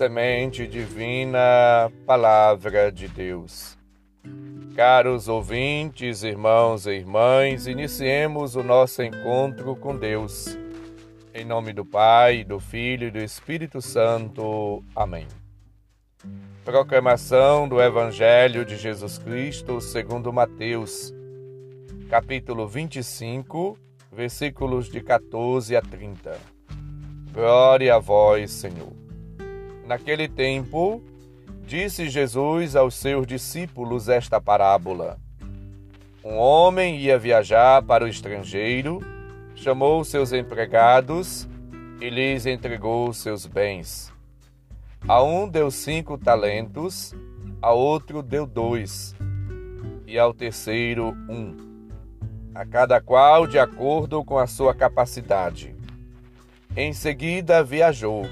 semente divina, Palavra de Deus. Caros ouvintes, irmãos e irmãs, iniciemos o nosso encontro com Deus. Em nome do Pai, do Filho e do Espírito Santo. Amém. Proclamação do Evangelho de Jesus Cristo segundo Mateus, capítulo 25, versículos de 14 a 30. Glória a vós, Senhor. Naquele tempo, disse Jesus aos seus discípulos esta parábola: Um homem ia viajar para o estrangeiro, chamou seus empregados e lhes entregou seus bens. A um deu cinco talentos, a outro deu dois, e ao terceiro um, a cada qual de acordo com a sua capacidade. Em seguida viajou.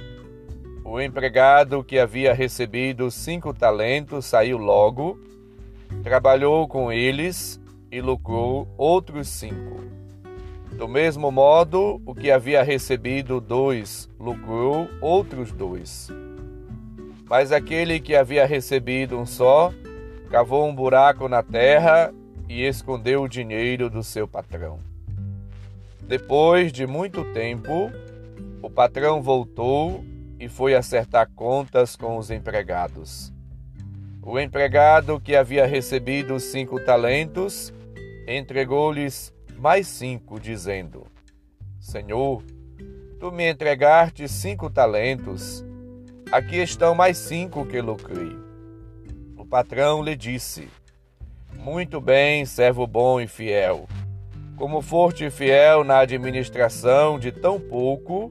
O empregado que havia recebido cinco talentos saiu logo, trabalhou com eles e lucrou outros cinco. Do mesmo modo, o que havia recebido dois lucrou outros dois. Mas aquele que havia recebido um só cavou um buraco na terra e escondeu o dinheiro do seu patrão. Depois de muito tempo, o patrão voltou e foi acertar contas com os empregados. O empregado que havia recebido cinco talentos entregou-lhes mais cinco, dizendo: Senhor, tu me entregaste cinco talentos, aqui estão mais cinco que lucrei. O patrão lhe disse: Muito bem, servo bom e fiel. Como foste fiel na administração de tão pouco,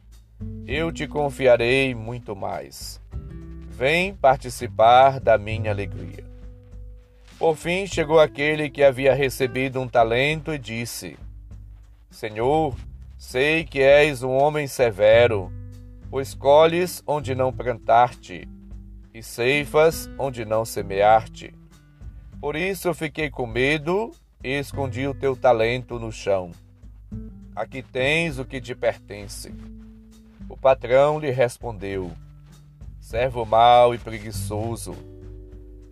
eu te confiarei muito mais. Vem participar da minha alegria. Por fim chegou aquele que havia recebido um talento e disse: Senhor, sei que és um homem severo, pois colhes onde não plantaste e ceifas onde não semeaste. Por isso fiquei com medo e escondi o teu talento no chão. Aqui tens o que te pertence. O patrão lhe respondeu: Servo mau e preguiçoso,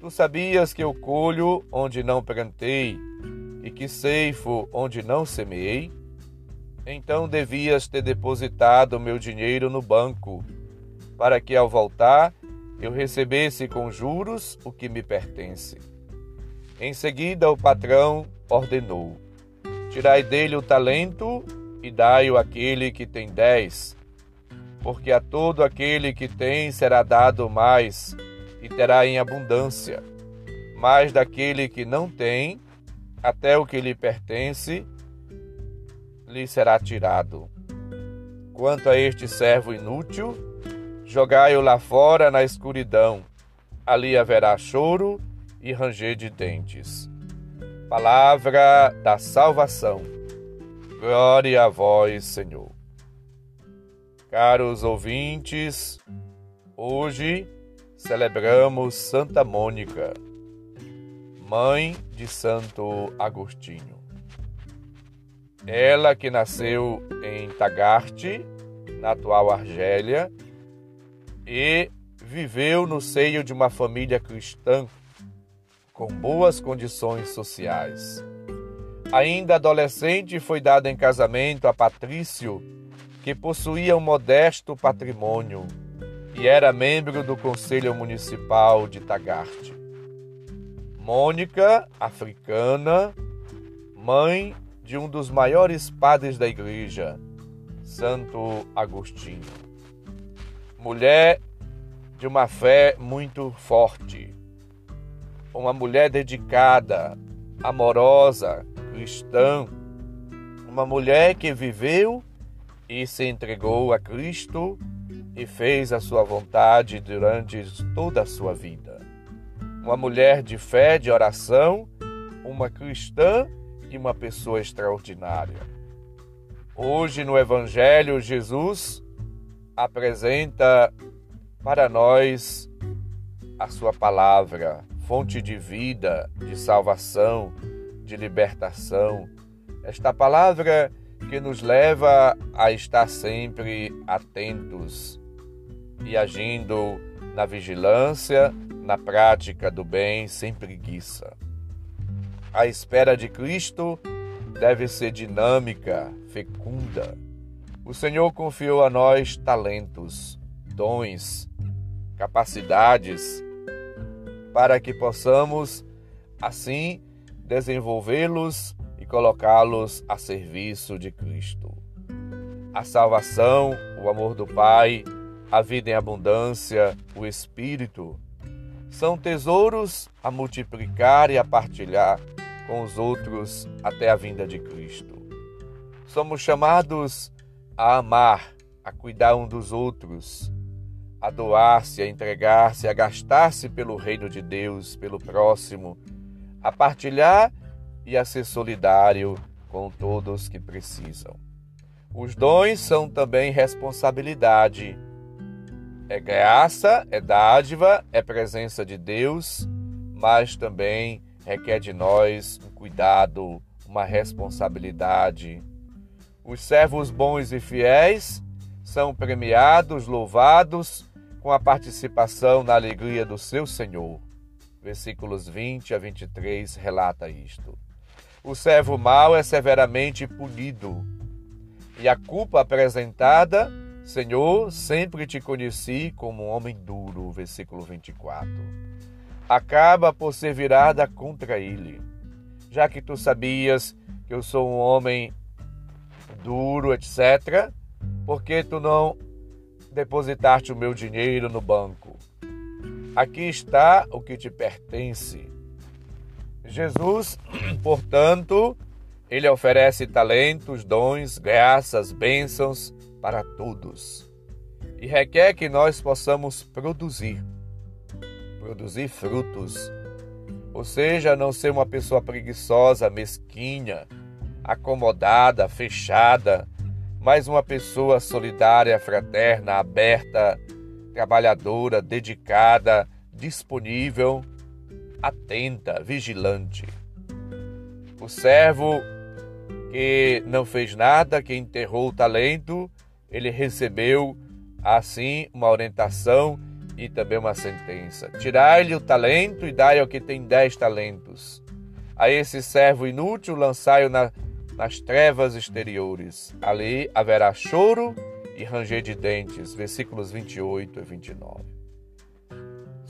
tu sabias que eu colho onde não plantei e que ceifo onde não semeei? Então devias ter depositado meu dinheiro no banco, para que ao voltar eu recebesse com juros o que me pertence. Em seguida, o patrão ordenou: Tirai dele o talento e dai-o àquele que tem dez porque a todo aquele que tem será dado mais e terá em abundância, mas daquele que não tem, até o que lhe pertence lhe será tirado. Quanto a este servo inútil, jogai-o lá fora na escuridão, ali haverá choro e ranger de dentes. Palavra da salvação. Glória a vós, Senhor. Caros ouvintes, hoje celebramos Santa Mônica, mãe de Santo Agostinho. Ela que nasceu em Tagaste, na atual Argélia, e viveu no seio de uma família cristã com boas condições sociais. Ainda adolescente, foi dada em casamento a Patrício que possuía um modesto patrimônio e era membro do Conselho Municipal de Tagaste. Mônica, africana, mãe de um dos maiores padres da Igreja, Santo Agostinho. Mulher de uma fé muito forte, uma mulher dedicada, amorosa, cristã, uma mulher que viveu e se entregou a Cristo e fez a sua vontade durante toda a sua vida. uma mulher de fé, de oração, uma cristã e uma pessoa extraordinária. Hoje no Evangelho, Jesus apresenta para nós a sua palavra, fonte de vida, de salvação, de libertação. Esta palavra que nos leva a estar sempre atentos e agindo na vigilância, na prática do bem, sem preguiça. A espera de Cristo deve ser dinâmica, fecunda. O Senhor confiou a nós talentos, dons, capacidades, para que possamos, assim, desenvolvê-los colocá-los a serviço de Cristo. A salvação, o amor do Pai, a vida em abundância, o Espírito, são tesouros a multiplicar e a partilhar com os outros até a vinda de Cristo. Somos chamados a amar, a cuidar um dos outros, a doar-se, a entregar-se, a gastar-se pelo reino de Deus, pelo próximo, a partilhar e a ser solidário com todos que precisam. Os dons são também responsabilidade. É graça, é dádiva, é presença de Deus, mas também requer de nós um cuidado, uma responsabilidade. Os servos bons e fiéis são premiados, louvados com a participação na alegria do seu Senhor. Versículos 20 a 23 relata isto. O servo mau é severamente punido, e a culpa apresentada, Senhor, sempre te conheci como um homem duro. Versículo 24 acaba por ser virada contra ele. Já que tu sabias que eu sou um homem duro, etc., por que tu não depositaste o meu dinheiro no banco? Aqui está o que te pertence. Jesus, portanto, ele oferece talentos, dons, graças, bênçãos para todos e requer que nós possamos produzir produzir frutos. Ou seja, não ser uma pessoa preguiçosa, mesquinha, acomodada, fechada, mas uma pessoa solidária, fraterna, aberta, trabalhadora, dedicada, disponível, atenta, vigilante. O servo que não fez nada, que enterrou o talento, ele recebeu assim uma orientação e também uma sentença: Tirai-lhe o talento e dai ao que tem dez talentos. A esse servo inútil lançai-o na, nas trevas exteriores. Ali haverá choro e ranger de dentes. Versículos 28 e 29.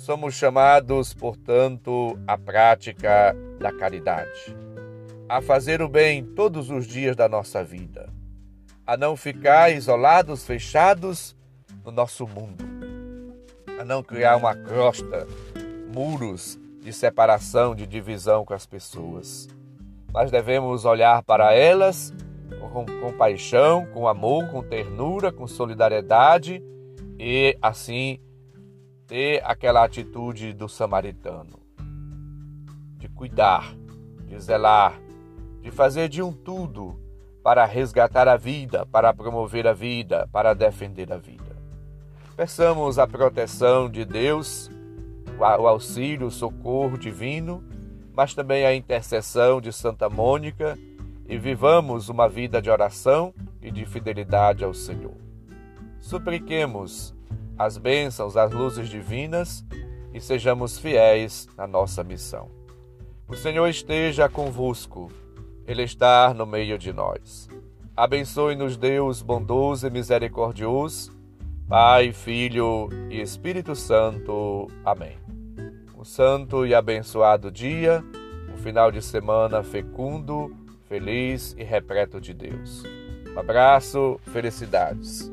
Somos chamados, portanto, à prática da caridade, a fazer o bem todos os dias da nossa vida, a não ficar isolados, fechados no nosso mundo a não criar uma crosta, muros de separação, de divisão com as pessoas. Mas devemos olhar para elas com compaixão, com amor, com ternura, com solidariedade e assim ter aquela atitude do samaritano de cuidar, de zelar, de fazer de um tudo para resgatar a vida, para promover a vida, para defender a vida. Peçamos a proteção de Deus, o auxílio, o socorro divino, mas também a intercessão de Santa Mônica e vivamos uma vida de oração e de fidelidade ao Senhor. Supliquemos as bênçãos, as luzes divinas e sejamos fiéis na nossa missão. O Senhor esteja convosco, Ele está no meio de nós. Abençoe-nos, Deus bondoso e misericordioso Pai, Filho e Espírito Santo. Amém. Um santo e abençoado dia, um final de semana fecundo, feliz e repleto de Deus. Um abraço, felicidades.